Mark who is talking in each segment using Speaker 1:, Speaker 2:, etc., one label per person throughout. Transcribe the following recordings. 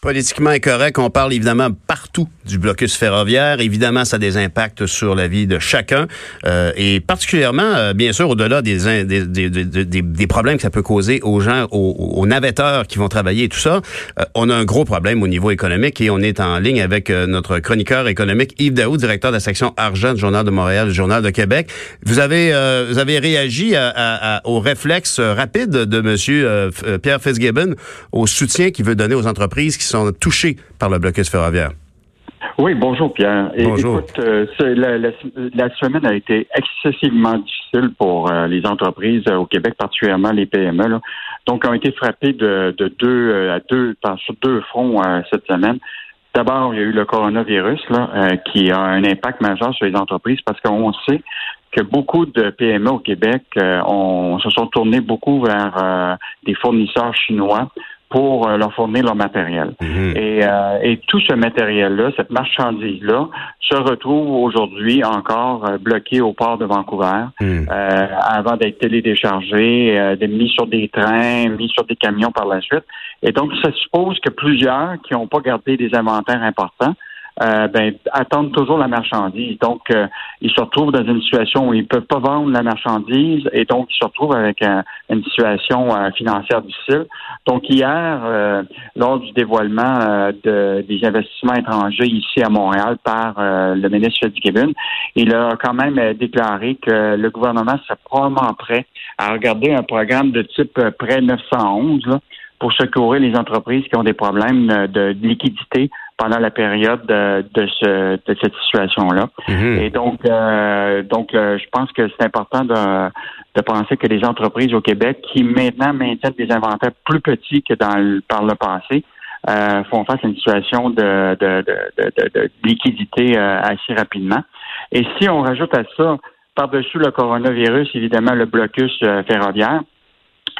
Speaker 1: Politiquement incorrect, on parle évidemment partout du blocus ferroviaire. Évidemment, ça a des impacts sur la vie de chacun euh, et particulièrement, euh, bien sûr, au-delà des, des, des, des, problèmes que ça peut causer aux gens, aux, navetteurs qui vont travailler et tout ça. Euh, on a un gros problème au niveau économique et on est en ligne avec notre chroniqueur économique Yves Daou, directeur de la section argent du Journal de Montréal, du Journal de Québec. Vous avez, vous avez réagi à, au réflexe rapide de Monsieur Pierre Fitzgibbon au soutien qu'il veut donner aux entreprises sont touchés par le blocus ferroviaire.
Speaker 2: Oui, bonjour Pierre.
Speaker 1: Bonjour.
Speaker 2: Écoute, euh, la, semaine a été excessivement difficile pour euh, les entreprises euh, au Québec, particulièrement les PME. Donc, ont été frappés de, deux à deux sur deux fronts cette semaine. D'abord, il y a eu le coronavirus là, qui a un impact majeur sur les entreprises parce qu'on sait que beaucoup de PME au Québec se sont tournés beaucoup vers des fournisseurs chinois pour euh, leur fournir leur matériel. Mhm. et, euh, et, tout ce matériel-là, cette marchandise-là, se retrouve aujourd'hui encore euh, bloqué au port de Vancouver mhm. avant d'être télédéchargé, d'être mis sur des trains, mis sur des camions par la suite. Et donc, ça suppose que plusieurs qui n'ont pas gardé des inventaires importants euh, ben, attendent toujours la marchandise. Donc, euh, ils se retrouvent dans une situation où ils peuvent pas vendre la marchandise et donc ils se retrouvent avec une situation euh, financière difficile. Donc, hier, lors du dévoilement de, des investissements étrangers ici à Montréal par le ministre Fitzgibbon, il a quand même déclaré que le gouvernement serait probablement prêt à regarder un programme de type prêt 911 là, pour secourir les entreprises qui ont des problèmes de liquidité pendant la période de, ce, de cette situation-là. Mhm. Et donc, euh, donc, euh, je pense que c'est important de, de penser que les entreprises au Québec qui maintenant maintiennent des inventaires plus petits que dans le, par le passé euh, font face à une situation de, de, de, de liquidité assez rapidement. Et si on rajoute à ça, par-dessus le coronavirus, évidemment, le blocus ferroviaire,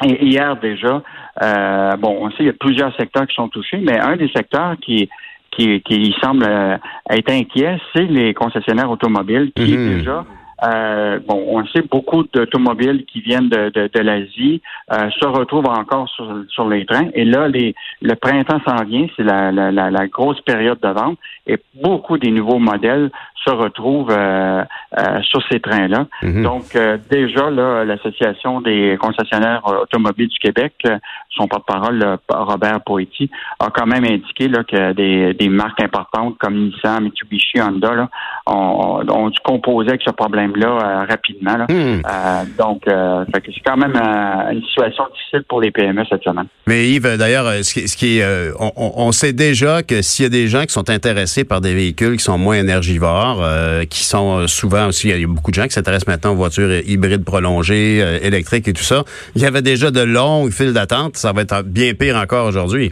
Speaker 2: et hier déjà, euh, bon, on sait qu'il y a plusieurs secteurs qui sont touchés, mais un des secteurs qui, qui, qui semble euh, être inquiet, c'est les concessionnaires automobiles qui mhm. déjà euh, bon, on sait beaucoup d'automobiles qui viennent de, de, de l'Asie euh, se retrouvent encore sur, sur les trains. Et là, les, le printemps s'en vient, c'est la, la, la, grosse période de vente. Et beaucoup des nouveaux modèles se retrouvent euh, euh, sur ces trains-là. Mhm. Donc, euh, déjà, là, l'Association des concessionnaires automobiles du Québec, son porte-parole, Robert Poetti, a quand même indiqué là, que des, des marques importantes comme Nissan, Mitsubishi, Honda là, ont dû composer avec ce problème-là rapidement. Là. Mhm. donc, c'est quand même une situation difficile pour les PME cette semaine.
Speaker 1: Mais Yves, d'ailleurs, ce, ce qui est, on, on sait déjà que s'il y a des gens qui sont intéressés par des véhicules qui sont moins énergivores, euh, qui sont euh, souvent aussi, il y a beaucoup de gens qui s'intéressent maintenant aux voitures hybrides prolongées, euh, électriques et tout ça. Il y avait déjà de longues files d'attente. Ça va être bien pire encore aujourd'hui.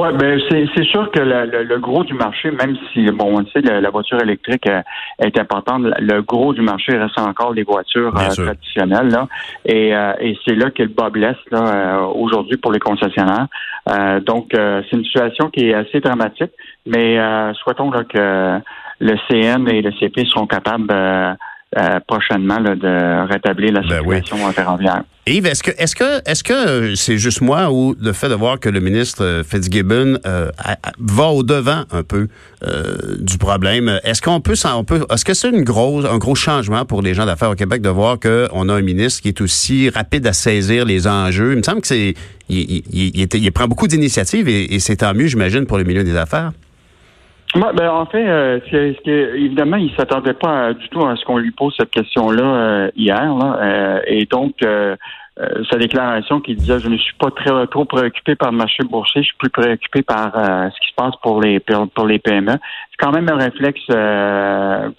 Speaker 2: Oui, ben c'est sûr que le, gros du marché, même si bon, on sait la, la voiture électrique est importante, le gros du marché reste encore les voitures traditionnelles là, et, et c'est là que le bas blesse là aujourd'hui pour les concessionnaires. donc c'est une situation qui est assez dramatique, mais souhaitons là que le CN et le CP seront capables euh, euh, prochainement de rétablir la ben situation ferroviaire.
Speaker 1: Yves, est-ce que est-ce que est-ce que c'est juste moi ou le fait de voir que le ministre Fitzgibbon euh, va au devant un peu du problème Est-ce qu'on peut, on peut est-ce que c'est une grosse un gros changement pour les gens d'affaires au Québec de voir qu'on a un ministre qui est aussi rapide à saisir les enjeux? Il me semble que c'est il, il, prend beaucoup d'initiatives et, et c'est tant mieux, j'imagine, pour le milieu des affaires.
Speaker 2: Ben, en fait, euh, évidemment, il s'attendait pas du tout à ce qu'on lui pose cette question-là euh, hier. Là, euh, et donc, euh, sa déclaration qui disait je ne suis pas très trop préoccupé par le marché boursier, je suis plus préoccupé par ce qui se passe pour les pour les PME quand même un réflexe euh,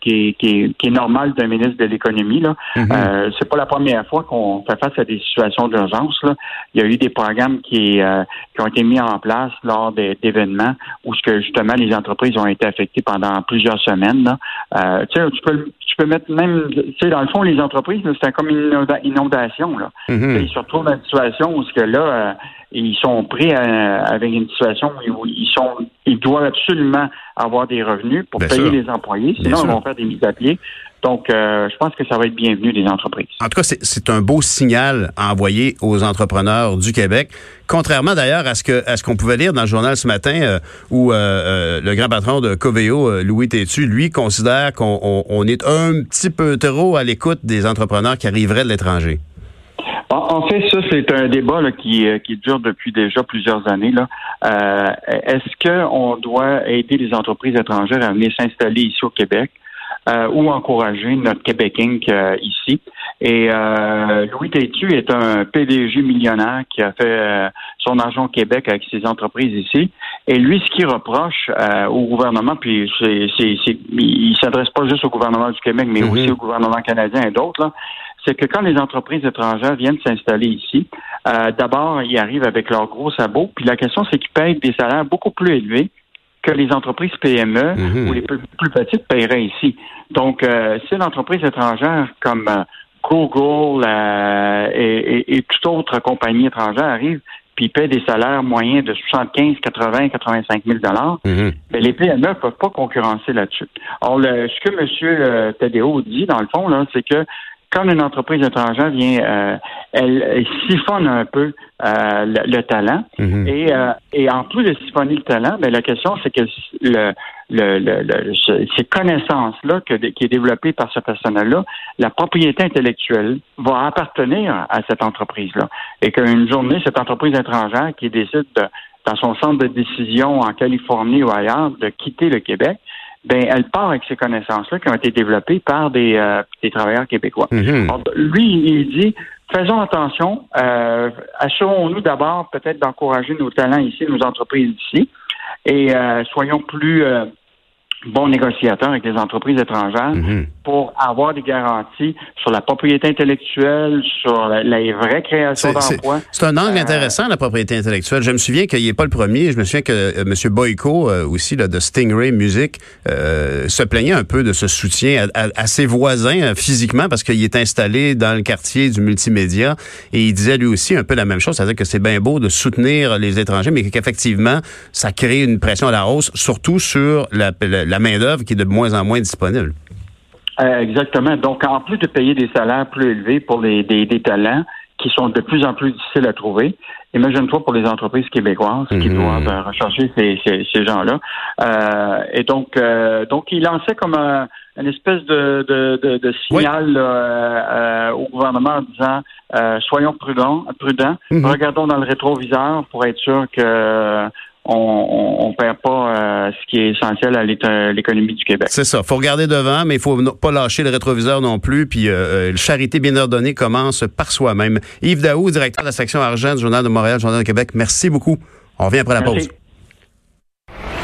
Speaker 2: qui, est, normal d'un ministre de l'économie. Là, mhm. euh, c'est pas la première fois qu'on fait face à des situations d'urgence. Là, il y a eu des programmes qui, euh, qui ont été mis en place lors d'événements où ce que justement les entreprises ont été affectées pendant plusieurs semaines. Là. tu peux tu peux mettre même, tu sais, dans le fond, les entreprises, c'est comme une inondation. Là. Mhm. Ils se retrouvent dans une situation où ce que là, ils sont pris avec une situation où ils sont, ils doivent absolument avoir des revenus pour payer les employés, sinon ils vont faire des mises à pied. Donc, je pense que ça va être bienvenu des entreprises.
Speaker 1: En tout cas, c'est un beau signal à envoyer aux entrepreneurs du Québec, contrairement d'ailleurs à ce que à ce qu'on pouvait lire dans le journal ce matin, où le grand patron de Coveo, Louis Tétu, lui considère qu'on est un petit peu trop à l'écoute des entrepreneurs qui arriveraient de l'étranger.
Speaker 2: En, fait, ça, c'est un débat euh, qui, dure depuis déjà plusieurs années. Là. Euh, est-ce qu'on doit aider les entreprises étrangères à venir s'installer ici au Québec? Euh, ou encourager notre Québec Inc. ici? Et Louis Tétu est un PDG millionnaire qui a fait son argent au Québec avec ses entreprises ici. Et lui, ce qu'il reproche au gouvernement, puis c'est, c'est, c'est, il s'adresse pas juste au gouvernement du Québec, mais mm-hmm. aussi au gouvernement canadien et d'autres, là, c'est que quand les entreprises étrangères viennent s'installer ici, euh, d'abord, ils arrivent avec leurs gros sabots, puis la question, c'est qu'ils payent des salaires beaucoup plus élevés que les entreprises PME mhm. ou les plus, petites paieraient ici. Donc, euh, si une entreprise étrangère comme euh, Google et, et, toute autre compagnie étrangère arrive puis paie des salaires moyens de 75, 80, 85 000 dollars, mhm. ben, les PME ne peuvent pas concurrencer là-dessus. Or, le, ce que M. Tedeo dit, dans le fond, là, c'est que quand une entreprise étrangère vient, euh, elle, siphonne un peu euh, le, talent. Mhm. Et, euh, et en plus de siphonner le talent, ben, la question, c'est que le, le, le, ces connaissances-là qui est développée par ce personnel-là, la propriété intellectuelle va appartenir à cette entreprise-là. Et qu'une journée, cette entreprise étrangère qui décide de, dans son centre de décision en Californie ou ailleurs de quitter le Québec, ben elle part avec ces connaissances-là qui ont été développées par des, euh, des travailleurs québécois. Mhm. lui, il dit faisons attention, euh, assurons-nous d'abord peut-être d'encourager nos talents ici, nos entreprises ici, et euh, soyons plus bons négociateurs avec les entreprises étrangères mhm. pour avoir des garanties sur la propriété intellectuelle, sur la, vraie création d'emplois.
Speaker 1: C'est un angle euh, intéressant, la propriété intellectuelle. Je me souviens qu'il n'est pas le premier. Je me souviens que euh, M. Boyko, euh, aussi, là, de Stingray Music, se plaignait un peu de ce soutien à, ses voisins physiquement parce qu'il est installé dans le quartier du multimédia et il disait lui aussi un peu la même chose, c'est-à-dire que c'est bien beau de soutenir les étrangers, mais qu'effectivement, ça crée une pression à la hausse, surtout sur la la main-d'œuvre qui est de moins en moins disponible.
Speaker 2: Euh, exactement. Donc, en plus de payer des salaires plus élevés pour des, talents qui sont de plus en plus difficiles à trouver, imagine-toi pour les entreprises québécoises qui mhm. doivent euh, rechercher ces, gens-là. Euh, et donc, donc, il lançait comme un, une espèce de, signal au gouvernement en disant soyons prudents, prudents, mhm. regardons dans le rétroviseur pour être sûr que on ne perd pas euh, ce qui est essentiel à l'économie du Québec.
Speaker 1: C'est ça. faut regarder devant, mais il faut pas lâcher le rétroviseur non plus. Puis euh, euh charité bien ordonnée commence par soi-même. Yves Daou, directeur de la section argent du Journal de Montréal, Journal de Québec, merci beaucoup. On revient après la pause.